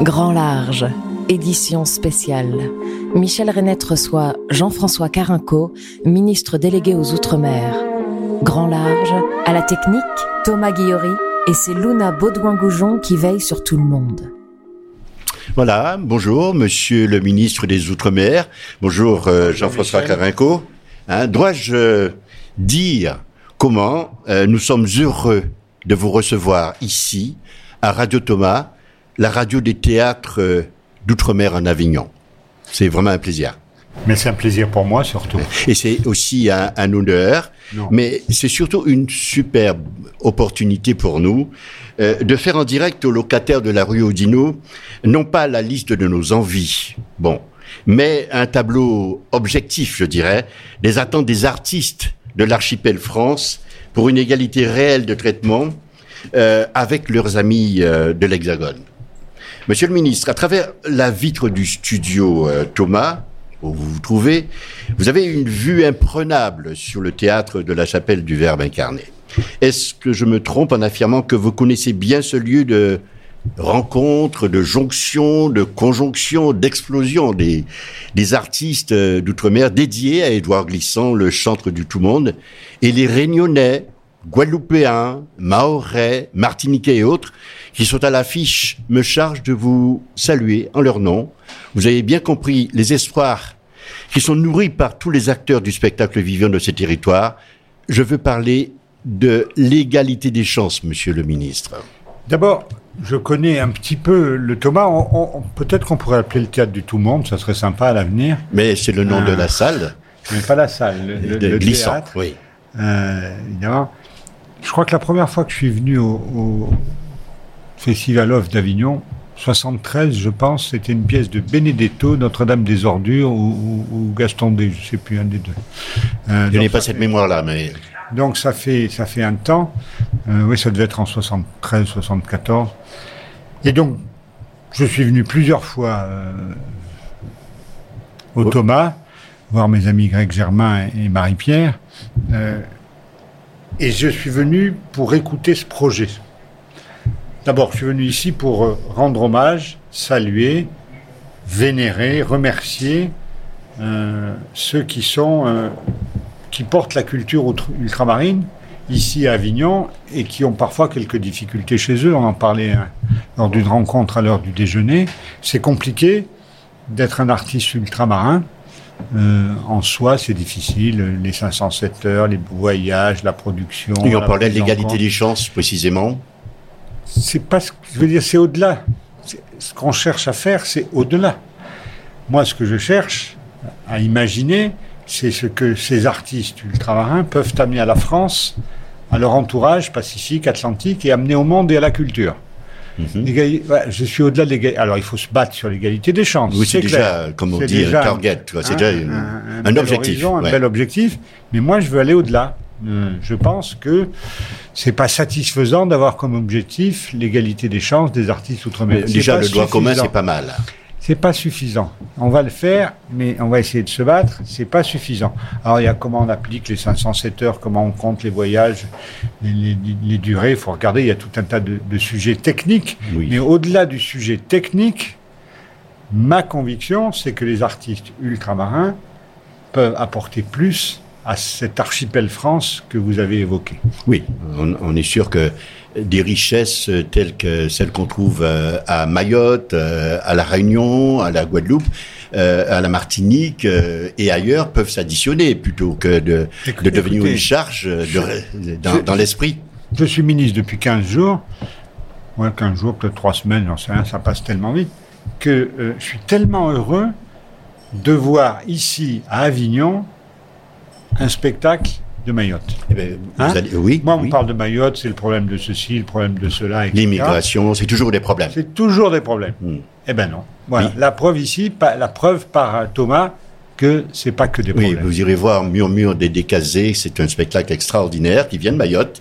Grand Large, édition spéciale. Michel Renette reçoit Jean-François Carinco, ministre délégué aux Outre-mer. Grand Large, à la technique, Thomas Guillory, et c'est Luna Baudouin-Goujon qui veille sur tout le monde. Voilà, bonjour Monsieur le ministre des Outre-mer, bonjour euh, Jean-François Carinco. Hein, Dois-je euh, dire comment euh, nous sommes heureux de vous recevoir ici, à Radio Thomas, la radio des théâtres euh, d'outre-mer en Avignon. C'est vraiment un plaisir. Mais c'est un plaisir pour moi surtout. Et c'est aussi un, un honneur, Non. mais c'est surtout une superbe opportunité pour nous euh, de faire en direct aux locataires de la rue Odino, non pas la liste de nos envies, bon, mais un tableau objectif, je dirais, des attentes des artistes de l'archipel France pour une égalité réelle de traitement euh, avec leurs amis euh, de l'Hexagone. Monsieur le ministre, à travers la vitre du studio euh, Thomas, où vous vous trouvez, vous avez une vue imprenable sur le théâtre de la chapelle du Verbe incarné. Est-ce que je me trompe en affirmant que vous connaissez bien ce lieu de rencontre, de jonction, de conjonction, d'explosion des, artistes euh, d'outre-mer dédiés à Édouard Glissant, le chantre du tout monde, et les Réunionnais, Guadeloupéens, Mahorais, Martiniquais et autres qui sont à l'affiche me chargent de vous saluer en leur nom. Vous avez bien compris les espoirs qui sont nourris par tous les acteurs du spectacle vivant de ces territoires. Je veux parler de l'égalité des chances, monsieur le ministre. D'abord, je connais un petit peu le Thomas. Peut-être qu'on pourrait appeler le théâtre du tout monde, ça serait sympa à l'avenir. Mais c'est le nom de la salle Mais pas la salle, le, le- de le Glissant. théâtre. Oui. Euh, évidemment. Je crois que la première fois que je suis venu au, au Festival Off d'Avignon, 73, je pense, c'était une pièce de Benedetto, Notre-Dame des Ordures, ou, ou- ou Gaston des, je sais plus, un des deux. Euh, Je n'ai pas cette mémoire-là, mais Donc ça fait ça fait un temps. Euh, oui, ça devait être en 73, 74. Et donc je suis venu plusieurs fois euh, au Oh. Thomas voir mes amis Greg Germain et Marie-Pierre. Et je suis venu pour écouter ce projet. D'abord, je suis venu ici pour euh, rendre hommage, saluer, vénérer, remercier euh, ceux euh, qui portent la culture ultramarine ici à Avignon et qui ont parfois quelques difficultés chez eux. On en parlait hein, lors d'une rencontre à l'heure du déjeuner. C'est compliqué d'être un artiste ultramarin. Euh, en soi, c'est difficile. Les 507 heures, les voyages, la production. et on la parlait de l'égalité des chances, précisément. C'est pas ce que je veux dire, c'est au-delà. Ce qu'on cherche à faire, c'est au-delà. Moi, ce que je cherche à imaginer, c'est ce que ces artistes ultramarins peuvent amener à la France, à leur entourage pacifique, atlantique, et amener au monde et à la culture. Mhm. Ouais, je suis au-delà de l'égalité. Alors, il faut se battre sur l'égalité des chances. Oui, c'est déjà, comme on dit, un déjà target. C'est déjà un, un objectif, horizon, un bel objectif. Mais moi, je veux aller au-delà. Euh, je pense que c'est pas satisfaisant d'avoir comme objectif l'égalité des chances des artistes outre-mer. Déjà, le doigt commun, c'est pas mal. C'est pas suffisant. On va le faire, mais on va essayer de se battre. C'est pas suffisant. Alors, il y a comment on applique les 507 heures, comment on compte les voyages, les, les- les durées. Il faut regarder. Il y a tout un tas de, de sujets techniques. Oui. Mais au-delà du sujet technique, ma conviction, c'est que les artistes ultramarins peuvent apporter plus à cet archipel France que vous avez évoqué. Oui, on, on est sûr que des richesses telles que celles qu'on trouve euh, à Mayotte, euh, à la Réunion, à la Guadeloupe, euh, à la Martinique et ailleurs peuvent s'additionner plutôt que de, devenir écoutez, une charge de- dans, l'esprit. Je suis ministre depuis 15 jours, ouais, 15 jours, peut-être 3 semaines, j'en sais rien, ça passe tellement vite, que euh, je suis tellement heureux de voir ici, à Avignon, un spectacle de Mayotte. Eh ben, vous Hein allez- oui, Moi, on oui. parle de Mayotte, c'est le problème de ceci, le problème de cela. L'immigration, c'est toujours des problèmes. C'est toujours des problèmes. Hmm. Eh ben non. Voilà. Oui. La preuve ici, la preuve par euh, Thomas que c'est pas que des Oui, problèmes. vous irez voir Murmure des Décasés, c'est un spectacle extraordinaire qui vient de Mayotte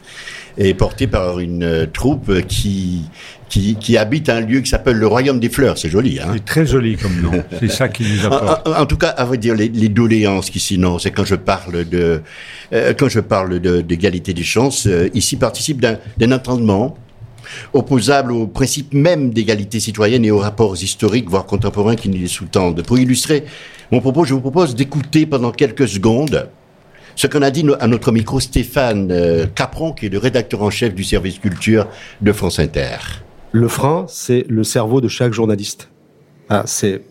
et porté par une euh, troupe qui, qui, qui habite un lieu qui s'appelle le Royaume des Fleurs. C'est joli, hein C'est très joli comme nom. c'est ça qui nous apporte. en- en tout cas, à vrai dire, les, les doléances qui sinon, c'est quand je parle de euh, quand je parle de d'égalité des chances, euh, ici participe d'un d'un entendement opposable au principe même d'égalité citoyenne et aux rapports historiques, voire contemporains qui nous sous-tendent. Pour illustrer mon propos, je vous propose d'écouter pendant quelques secondes ce qu'on a dit à notre micro Stéphane euh, Capron, qui est le rédacteur en chef du service culture de France Inter. Le frein, c'est le cerveau de chaque journaliste. Ah, c'est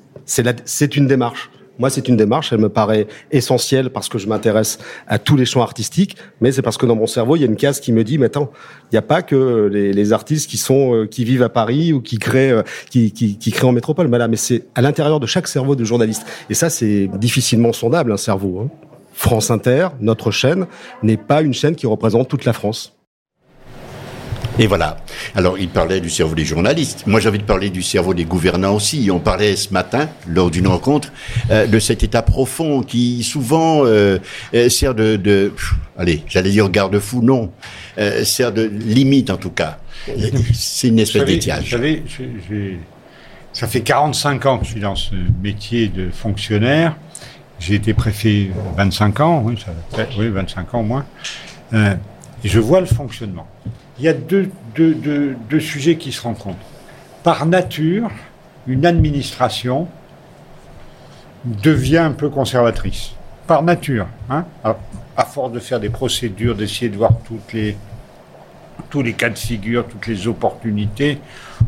c'est une démarche. Moi, c'est une démarche, elle me paraît essentielle parce que je m'intéresse à tous les champs artistiques, mais c'est parce que dans mon cerveau, il y a une case qui me dit, mais attends, il n'y a pas que les, artistes qui sont euh, qui vivent à Paris ou qui créent euh, qui, qui, créent en métropole, mais là, mais c'est à l'intérieur de chaque cerveau de journaliste. Et ça, c'est difficilement sondable un cerveau. Hein. France Inter, notre chaîne, n'est pas une chaîne qui représente toute la France. Et voilà. Alors, il parlait du cerveau des journalistes. Moi, j'ai envie de parler du cerveau des gouvernants aussi. On parlait ce matin, lors d'une rencontre, euh, de cet état profond qui souvent euh, euh sert de, de allez, j'allais dire garde-fou, non, euh, sert de limite en tout cas. C'est une espèce d'étiage. Vous savez, ça fait 45 ans que je suis dans ce métier de fonctionnaire. J'ai été préfet 25 ans, oui, ça, oui 25 ans au moins. Euh, et je vois le fonctionnement il y a deux, sujets qui se rencontrent. Par nature, une administration devient un peu conservatrice. Par nature. Hein à, force de faire des procédures, d'essayer de voir les, tous les cas de figure, toutes les opportunités,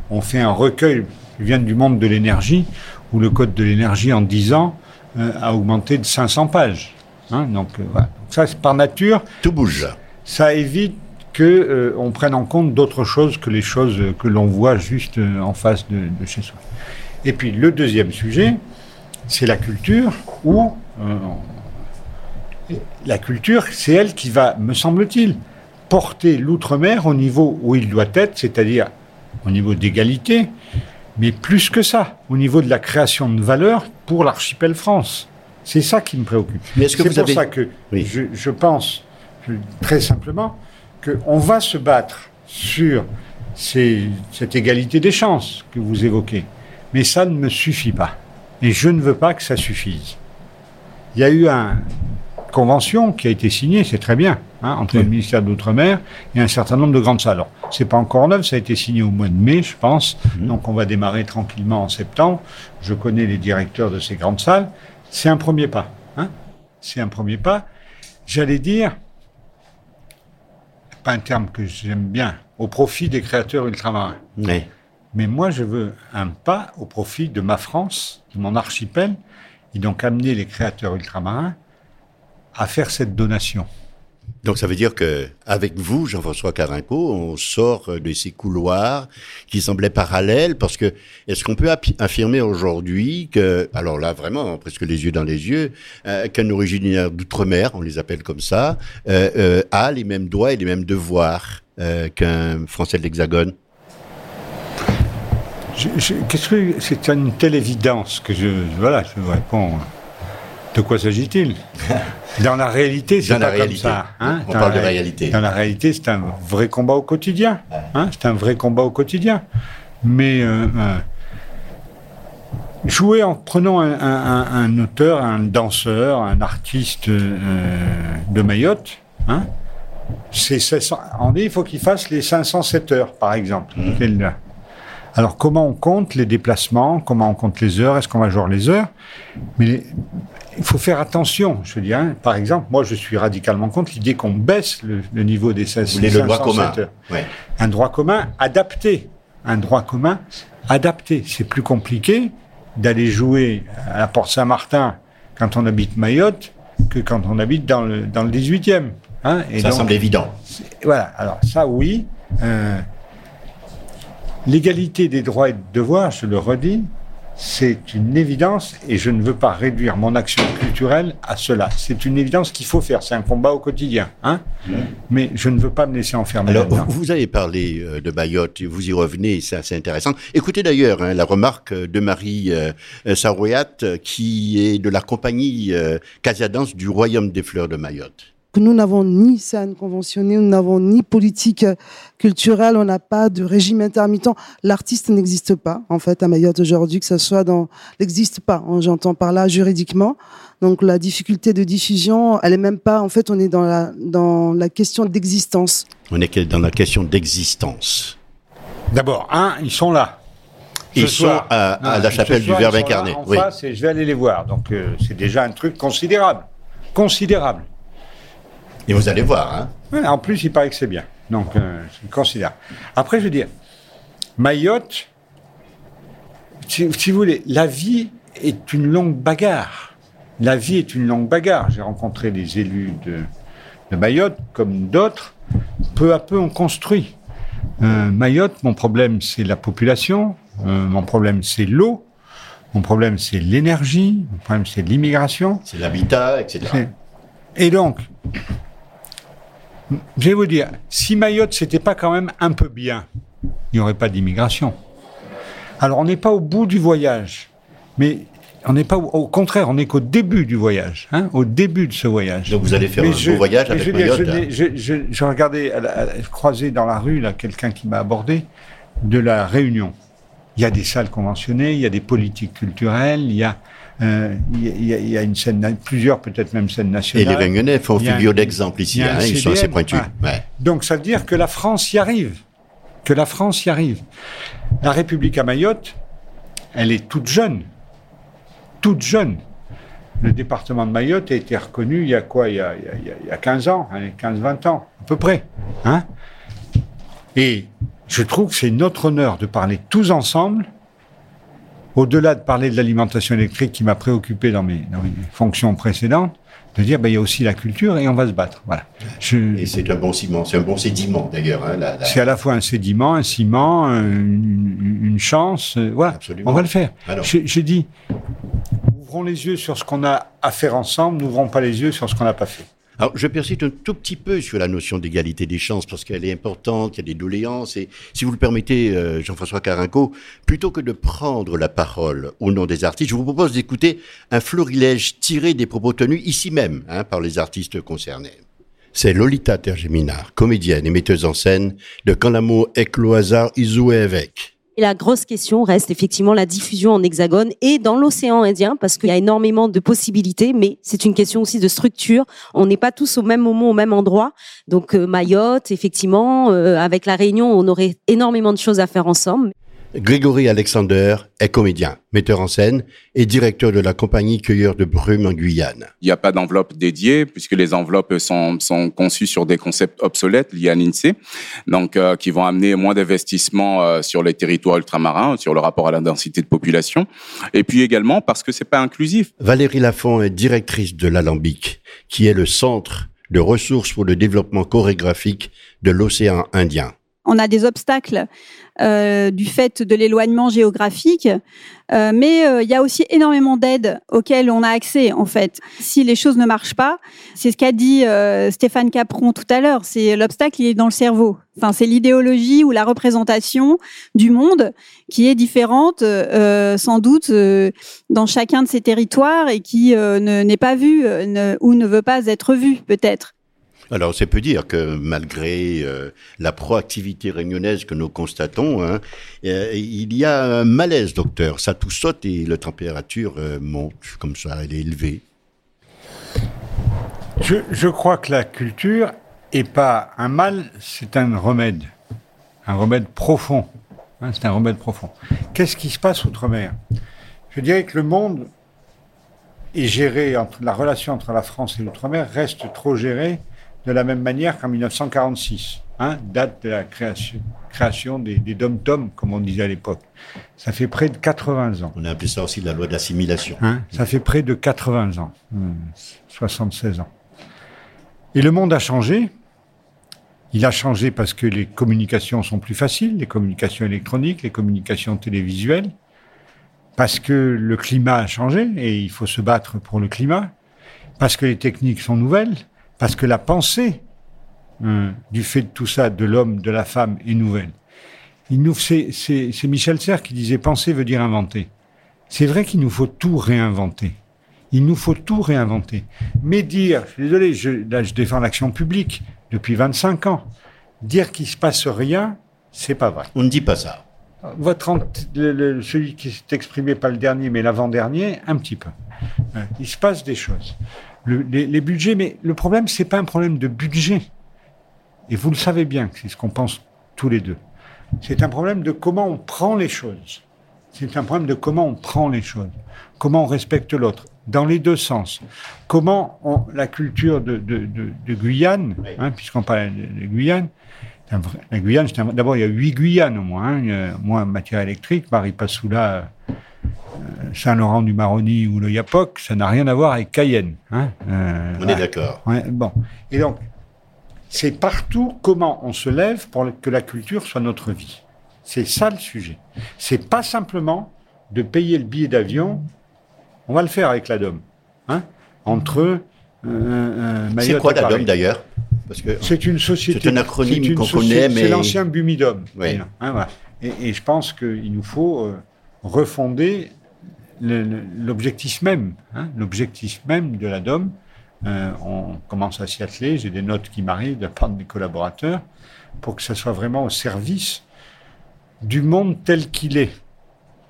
on fait un recueil qui vient du monde de l'énergie, où le code de l'énergie en 10 ans a augmenté de 500 pages. Hein donc, euh, voilà. ça, c'est par nature. Tout bouge. Ça évite que euh, on prenne en compte d'autres choses que les choses que l'on voit juste euh, en face de, chez soi. Et puis le deuxième sujet, c'est la culture, où euh, la culture, c'est elle qui va, me semble-t-il, porter l'outre-mer au niveau où il doit être, c'est-à-dire au niveau d'égalité, mais plus que ça, au niveau de la création de valeur pour l'archipel France. C'est ça qui me préoccupe. C'est pour ça que je, je pense, très simplement, qu'on va se battre sur cette égalité des chances que vous évoquez. Mais ça ne me suffit pas. Et je ne veux pas que ça suffise. Il y a eu une convention qui a été signée, c'est très bien, hein, entre le ministère de l'Outre-mer et un certain nombre de grandes salles. Alors, c'est pas encore neuf, ça a été signé au mois de mai, je pense. Mhm. Donc, on va démarrer tranquillement en septembre. Je connais les directeurs de ces grandes salles. C'est un premier pas. Hein. c'est un premier pas. J'allais dire, pas un terme que j'aime bien, au profit des créateurs ultramarins. Mais moi, je veux un pas au profit de ma France, de mon archipel, et donc amener les créateurs ultramarins à faire cette donation. Donc ça veut dire que avec vous, Jean-François Carinco, on sort de ces couloirs qui semblaient parallèles parce que est-ce qu'on peut affirmer aujourd'hui que, alors là vraiment presque les yeux dans les yeux, euh, qu'un originaire d'outre-mer, on les appelle comme ça, euh, euh, a les mêmes droits et les mêmes devoirs qu'un Français de l'Hexagone? Qu'est-ce que c'est une telle évidence que je voilà je réponds. De quoi s'agit-il Dans la réalité, c'est pas comme ça. Hein On parle de réalité. Dans la réalité, c'est un vrai combat au quotidien. Hein c'est un vrai combat au quotidien. Mais euh, euh, jouer en prenant un, auteur, un danseur, un artiste euh, de Mayotte, hein, c'est on dit il faut qu'il fasse les 507 heures, par exemple. Mmh. Alors comment on compte les déplacements, comment on compte les heures, est-ce qu'on va jouer les heures? Mais il faut faire attention. Je veux dire, hein. par exemple, moi, je suis radicalement contre l'idée qu'on baisse le, niveau des 500 le droit commun. Un droit commun adapté. Un droit commun adapté. C'est plus compliqué d'aller jouer à la Porte Saint-Martin quand on habite Mayotte que quand on habite dans le, dans le 18e. Hein. Et ça semble évident. Voilà. Alors, ça, oui. Euh, L'égalité des droits et des devoirs, je le redis, c'est une évidence et je ne veux pas réduire mon action culturelle à cela. C'est une évidence qu'il faut faire. C'est un combat au quotidien. Hein Mais je ne veux pas me laisser enfermer. Alors, vous avez parlé euh, de Mayotte, vous y revenez, c'est assez intéressant. Écoutez d'ailleurs hein, la remarque de Marie euh, euh qui est de la compagnie euh, Casiadance du Royaume des Fleurs de Mayotte que nous n'avons ni scène conventionnée, nous n'avons ni politique culturelle, on n'a pas de régime intermittent. L'artiste n'existe pas, en fait, à Mayotte aujourd'hui, que ce soit dans, n'existe pas. Hein, j'entends par là juridiquement. Donc la difficulté de diffusion, elle est même pas, en fait, on est dans la, dans la question d'existence. On est dans la question d'existence? D'abord, un, ils sont là. Ils sont à, à la chapelle du Verbe incarné. En Oui. face, et je vais aller les voir. Donc, euh, c'est déjà un truc considérable. Considérable. Et vous allez voir, hein. Ouais, en plus, il paraît que c'est bien. Donc, euh, c'est considérable. Après, je veux dire, Mayotte, si, si vous voulez, la vie est une longue bagarre. La vie est une longue bagarre. J'ai rencontré des élus de, de Mayotte, comme d'autres. Peu à peu, on construit. Euh, Mayotte, mon problème, c'est la population. Euh, mon problème, c'est l'eau. Mon problème, c'est l'énergie. Mon problème, c'est l'immigration. C'est l'habitat, etc. Et donc, je vais vous dire, si Mayotte, c'était pas quand même un peu bien, il n'y aurait pas d'immigration. Alors, on n'est pas au bout du voyage, mais on n'est pas au, au contraire, on n'est qu'au début du voyage, hein, au début de ce voyage. Donc vous allez faire Mais un beau voyage avec je Mayotte. je hein. Je, je- je regardais, à la- à la- je croisais dans la rue là quelqu'un qui m'a abordé de la Réunion. Il y a des salles conventionnées, il y a des politiques culturelles, il y a, il y a- il y a, une scène, plusieurs peut-être même scènes Et nationales. les Réunionnais font figure d'exemple ici. hein, Ils sont assez pointus. ouais. Ouais. Donc ça veut dire que la France y arrive, que la France y arrive. La République à Mayotte, elle est toute jeune, toute jeune. Le département de Mayotte a été reconnu il y a quoi il y a, il y a- il y a- il y a 15 ans, 15-20 ans, à peu près. Hein Et je trouve que c'est notre honneur de parler tous ensemble, au-delà de parler de l'alimentation électrique qui m'a préoccupé dans mes, dans mes fonctions précédentes, de dire ben, il y a aussi la culture et on va se battre. Voilà. Je- Et c'est un bon ciment, c'est un bon sédiment d'ailleurs. Hein, la- c'est à la fois un sédiment, un ciment, un- une, une chance. euh, voilà, Absolument. on va le faire. Alors. J'ai j'ai dit, ouvrons les yeux sur ce qu'on a à faire ensemble, n'ouvrons pas les yeux sur ce qu'on n'a pas fait. Alors, je persiste un tout petit peu sur la notion d'égalité des chances parce qu'elle est importante, il y a des doléances. Et si vous le permettez, euh, Jean-François Carinco, plutôt que de prendre la parole au nom des artistes, je vous propose d'écouter un florilège tiré des propos tenus ici même hein, par les artistes concernés. C'est Lolita Tergeminar, comédienne et metteuse en scène de Quand l'amour le hasard, jouait avec. Et la grosse question reste effectivement la diffusion en hexagone et dans l'océan Indien parce qu'il y a énormément de possibilités, mais c'est une question aussi de structure. On n'est pas tous au même moment, au même endroit. Donc euh, Mayotte, effectivement, euh, avec la Réunion, on aurait énormément de choses à faire ensemble. Grégory Alexander est comédien, metteur en scène et directeur de la compagnie Cueilleur de Brume en Guyane. Il n'y a pas d'enveloppe dédiée puisque les enveloppes sont, sont conçues sur des concepts obsolètes liés à l'INSEE, donc euh, qui vont amener moins d'investissements euh, sur les territoires ultramarins, sur le rapport à la densité de population, et puis également parce que c'est pas inclusif. Valérie Lafont est directrice de l'Alambic, qui est le centre de ressources pour le développement chorégraphique de l'océan Indien. On a des obstacles euh, du fait de l'éloignement géographique, euh, mais euh, il y a aussi énormément d'aides auxquelles on a accès en fait. Si les choses ne marchent pas, c'est ce qu'a dit euh, Stéphane Capron tout à l'heure, c'est l'obstacle il est dans le cerveau. Enfin, c'est l'idéologie ou la représentation du monde qui est différente euh, sans doute euh, dans chacun de ces territoires et qui ne- n'est pas vue ou ne veut pas être vue peut-être. Alors, c'est peut dire que malgré euh, la proactivité réunionnaise que nous constatons, hein, euh, il y a un malaise, docteur. Ça tout saute et la température euh, monte comme ça, elle est élevée. Je, crois que la culture est pas un mal, c'est un remède, un remède profond. Hein, c'est un remède profond. Qu'est-ce qui se passe outre-mer? Je dirais que le monde est géré la relation entre la France et l'outre-mer reste trop gérée de la même manière qu'en 1946, hein, date de la création, création des, des dom-toms, comme on disait à l'époque. Ça fait près de 80 ans. On a appelé ça aussi la loi d'assimilation. Hein, ça fait près de 80 ans, Hmm, 76 ans. Et le monde a changé. Il a changé parce que les communications sont plus faciles, les communications électroniques, les communications télévisuelles, parce que le climat a changé et il faut se battre pour le climat, parce que les techniques sont nouvelles, parce que la pensée hein, du fait de tout ça, de l'homme, de la femme, est nouvelle. Il nous, c'est, c'est, c'est Michel Serres qui disait penser veut dire inventer. C'est vrai qu'il nous faut tout réinventer. Il nous faut tout réinventer. Mais dire, je suis désolé, je, là je défends l'action publique depuis 25 ans, dire qu'il se passe rien, c'est pas vrai. On ne dit pas ça. Votre ant- le- le- celui qui s'est exprimé pas le dernier mais l'avant-dernier, un petit peu. Il se passe des choses. Le- les, les budgets, mais le problème c'est pas un problème de budget. Et vous le savez bien, c'est ce qu'on pense tous les deux. C'est un problème de comment on prend les choses. C'est un problème de comment on prend les choses, comment on respecte l'autre, dans les deux sens. Comment on, la culture de, de, de, de Guyane, hein, puisqu'on parle de, Guyane, la Guyane, d'abord il y a huit Guyanes au moins, hein, il y a- moi matière électrique, Maripasoula, euh, Saint-Laurent du Maroni ou le Yapoc, ça n'a rien à voir avec Cayenne. Hein, euh, On est voilà. d'accord. Ouais, bon. Et donc, c'est partout comment on se lève pour que la culture soit notre vie. C'est ça le sujet. C'est pas simplement de payer le billet d'avion. On va le faire avec la DOM. Hein, entre euh, euh, C'est quoi la. DOM d'ailleurs? Parce que C'est une société. C'est un acronyme qu'on connaît, mais- C'est l'ancien Bumidom. Oui. Hein, voilà. et, et je pense qu'il nous faut euh, refonder l'objectif même. hein, l'objectif même de la DOM. Euh, on commence à s'y atteler. J'ai des notes qui m'arrivent de la part de mes collaborateurs pour que ça soit vraiment au service du monde tel qu'il est.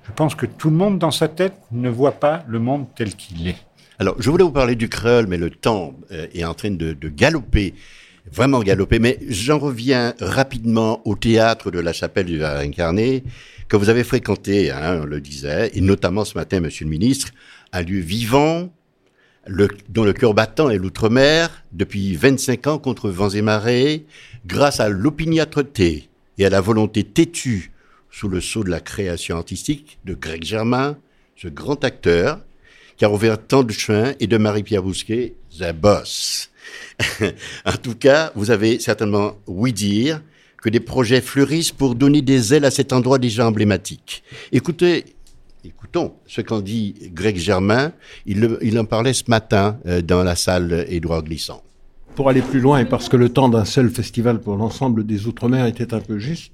Je pense que tout le monde dans sa tête ne voit pas le monde tel qu'il est. Alors, je voulais vous parler du créole, mais le temps euh, est en train de, de galoper, vraiment galoper. Mais j'en reviens rapidement au théâtre de la Chapelle du Verre incarné, que vous avez fréquenté, hein, on le disait, et notamment ce matin, Monsieur le Ministre, un lieu vivant, dont le cœur battant est l'outre-mer, depuis 25 ans contre vents et marées, grâce à l'opiniâtreté et à la volonté têtue sous le sceau de la création artistique de Greg Germain, ce grand acteur, qui a ouvert tant de chemins, et de Marie-Pierre Bousquet, the boss. en tout cas, vous avez certainement oui dire que des projets fleurissent pour donner des ailes à cet endroit déjà emblématique. Écoutez, écoutons ce qu'en dit Greg Germain. Il, en parlait ce matin euh, dans la salle Édouard Glissant. Pour aller plus loin et parce que le temps d'un seul festival pour l'ensemble des Outre-mer était un peu juste,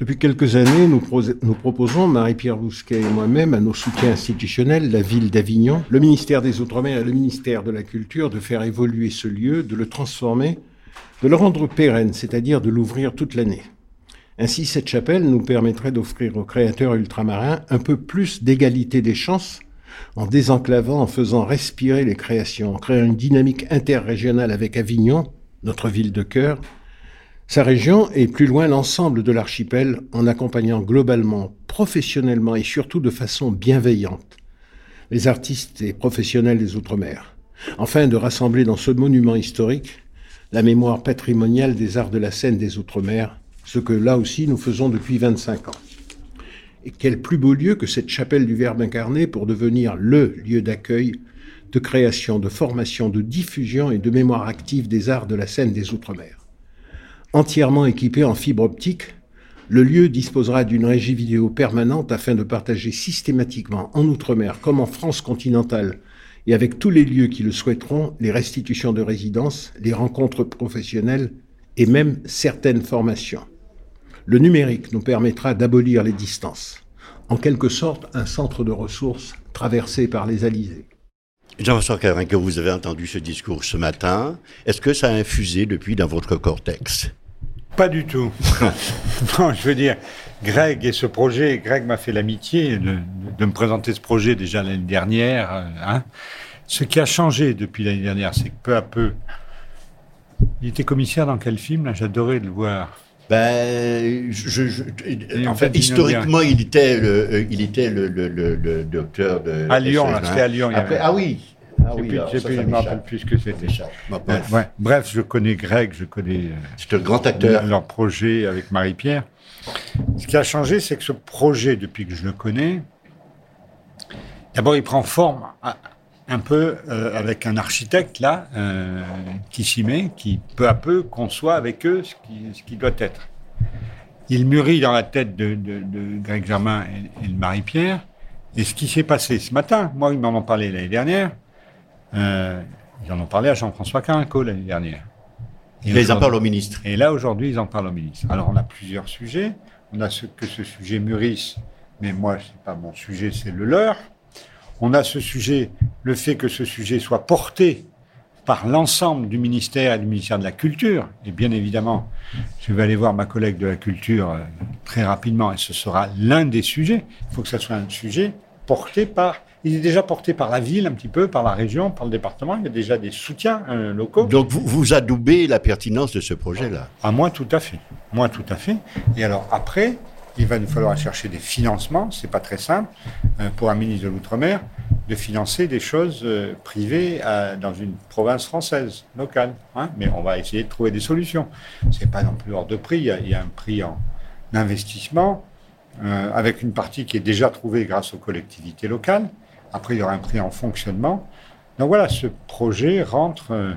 depuis quelques années, nous proposons, Marie-Pierre Bousquet et moi-même, à nos soutiens institutionnels, la ville d'Avignon, le ministère des Outre-mer et le ministère de la Culture, de faire évoluer ce lieu, de le transformer, de le rendre pérenne, c'est-à-dire de l'ouvrir toute l'année. Ainsi, cette chapelle nous permettrait d'offrir aux créateurs ultramarins un peu plus d'égalité des chances en désenclavant, en faisant respirer les créations, en créant une dynamique interrégionale avec Avignon, notre ville de cœur, sa région et plus loin l'ensemble de l'archipel en accompagnant globalement, professionnellement et surtout de façon bienveillante les artistes et professionnels des Outre-mer, afin de rassembler dans ce monument historique la mémoire patrimoniale des arts de la scène des Outre-mer, ce que là aussi nous faisons depuis 25 ans. Et quel plus beau lieu que cette chapelle du Verbe incarné pour devenir le lieu d'accueil, de création, de formation, de diffusion et de mémoire active des arts de la scène des Outre-mer. Entièrement équipé en fibre optique, le lieu disposera d'une régie vidéo permanente afin de partager systématiquement en Outre-mer comme en France continentale et avec tous les lieux qui le souhaiteront les restitutions de résidence, les rencontres professionnelles et même certaines formations. Le numérique nous permettra d'abolir les distances. En quelque sorte, un centre de ressources traversé par les alizés. Jean-François Carin, vous avez entendu ce discours ce matin, est-ce que ça a infusé depuis dans votre cortex? Pas du tout. non, je veux dire, Greg et ce projet, Greg m'a fait l'amitié de, de me présenter ce projet déjà l'année dernière. euh, hein. Ce qui a changé depuis l'année dernière, c'est que peu à peu, il était commissaire dans quel film là? J'adorais le voir. Ben, je, je- Et en fait, historiquement, il était le, euh, il était le, le, le, le docteur de. À Lyon, hein. c'était à Lyon, il y Après- avait- ah oui. Ah oui, je me rappelle plus ce que c'était. bref. ouais. Bref, je connais Greg, je connais euh, C'est un grand acteur. leur projet avec Marie-Pierre. Ce qui a changé, c'est que ce projet, depuis que je le connais, d'abord, il prend forme à- un peu euh, avec un architecte, là, euh, qui s'y met, qui peu à peu conçoit avec eux ce qui, ce qui doit être. Il mûrit dans la tête de, de- de Greg Germain et, et de Marie-Pierre. Et ce qui s'est passé ce matin, moi, ils m'en ont parlé l'année dernière. Euh, ils en ont parlé à Jean-François Carinco l'année dernière. Et ils en parlent au ministre. et là, aujourd'hui, ils en parlent au ministre. Alors, on a plusieurs sujets. On a ce, que ce sujet mûrisse, mais moi, c'est pas mon sujet, c'est le leur. On a ce sujet, le fait que ce sujet soit porté par l'ensemble du ministère et du ministère de la Culture. Et bien évidemment, je vais aller voir ma collègue de la Culture euh, très rapidement, et ce sera l'un des sujets. Il faut que ce soit un sujet porté par Il est déjà porté par la ville un petit peu, par la région, par le département. Il y a déjà des soutiens euh, locaux. Donc vous, vous adoubez la pertinence de ce projet-là? À moi, tout à fait. Moi, tout à fait. Et alors après, il va nous falloir chercher des financements. C'est pas très simple euh, pour un ministre de l'outre-mer de financer des choses euh, privées à- dans une province française locale. hein. Mais on va essayer de trouver des solutions. C'est pas non plus hors de prix. Il y a, il y a un prix en investissement euh, avec une partie qui est déjà trouvée grâce aux collectivités locales. Après, il y aura un prix en fonctionnement. Donc voilà, ce projet rentre, euh,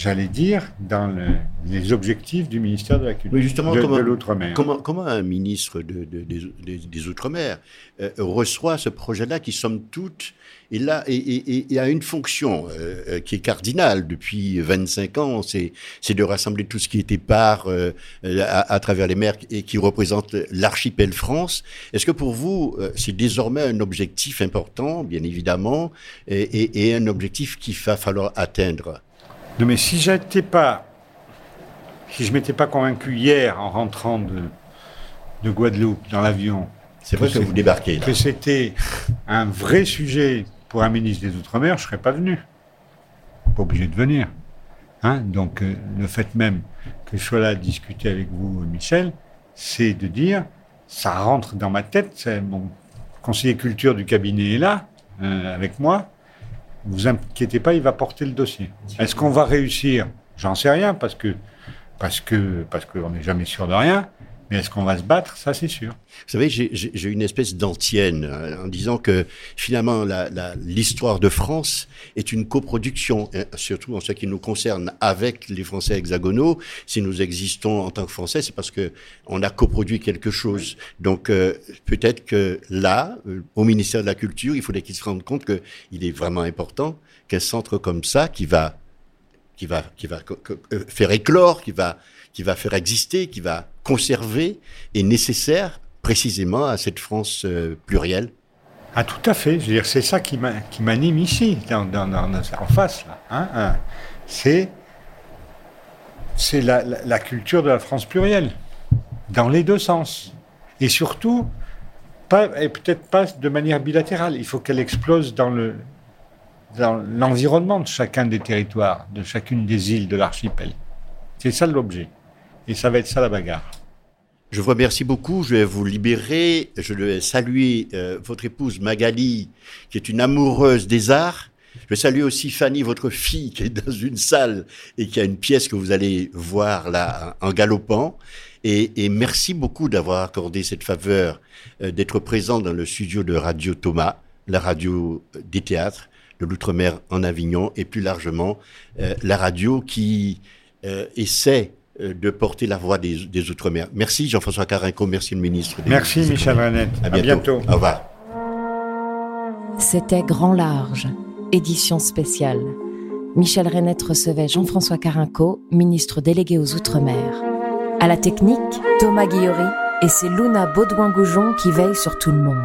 j'allais dire, dans le- les objectifs du ministère de la Culture, Oui, justement, de, comment- de l'Outre-mer. Comment, comment un ministre de- de- des, Outre-mer euh, reçoit ce projet-là qui, somme toute, là et, et- et- et a une fonction euh, euh, qui est cardinale depuis 25 ans, c'est c'est de rassembler tout ce qui était part euh, à, à travers les mers et qui représente l'archipel France. Est-ce que pour vous, c'est désormais un objectif important, bien évidemment, et, et- et un objectif qu'il va falloir atteindre? Non, mais si j'étais pas, si je m'étais pas convaincu hier en rentrant de, de Guadeloupe dans l'avion, C'est vrai que vous débarquez. là. que c'était un vrai sujet pour un ministre des Outre-mer, je serais pas venu. Pas obligé de venir. Hein Donc, euh, le fait même que je sois là à discuter avec vous, Michel, c'est de dire, ça rentre dans ma tête. Mon conseiller culture du cabinet est là, euh, avec moi. Vous inquiétez pas, il va porter le dossier. Est-ce qu'on va réussir? J'en sais rien parce que parce que parce qu'on n'est jamais sûr de rien. Mais est-ce qu'on va se battre? Ça, c'est sûr. Vous savez, j'ai- une espèce d'antienne euh, en disant que finalement l'histoire de France est une coproduction, euh, surtout en ce qui nous concerne avec les Français hexagonaux. Si nous existons en tant que Français, c'est parce que on a coproduit quelque chose. Donc euh, peut-être que là, euh, au ministère de la Culture, il faudrait qu'ils se rendent compte que il est vraiment important qu'un centre comme ça, qui va qui va, qui va euh, faire éclore, qui va, qui va faire exister, qui va conserver, est nécessaire précisément à cette France euh, plurielle. Ah, tout à fait. C'est ça qui m'a- qui m'anime ici, dans, en face, hein, hein. C'est, la, culture de la France plurielle, dans les deux sens. Et surtout, et peut-être pas de manière bilatérale. Il faut qu'elle explose dans l'environnement de chacun des territoires, de chacune des îles de l'archipel. C'est ça l'objet. Et ça va être ça la bagarre. Je vous remercie beaucoup. Je vais vous libérer. Je vais saluer euh, votre épouse Magali, qui est une amoureuse des arts. Je vais saluer aussi Fanny, votre fille, qui est dans une salle et qui a une pièce que vous allez voir là en galopant. Et, et merci beaucoup d'avoir accordé cette faveur euh, d'être présent dans le studio de Radio Thomas, la radio des théâtres de l'outre-mer en Avignon et plus largement euh, la radio qui euh, essaie euh, de porter la voix des, des Outre-mer. Merci Jean-François Carinco, merci le ministre. des- Merci des Michel. Renette. À À bientôt. bientôt. Au revoir. C'était Grand Large, édition spéciale. Michel Renette recevait Jean-François Carinco, ministre délégué aux Outre-mer. À la technique, Thomas Guillory et c'est Luna Baudouin-Goujon qui veille sur tout le monde.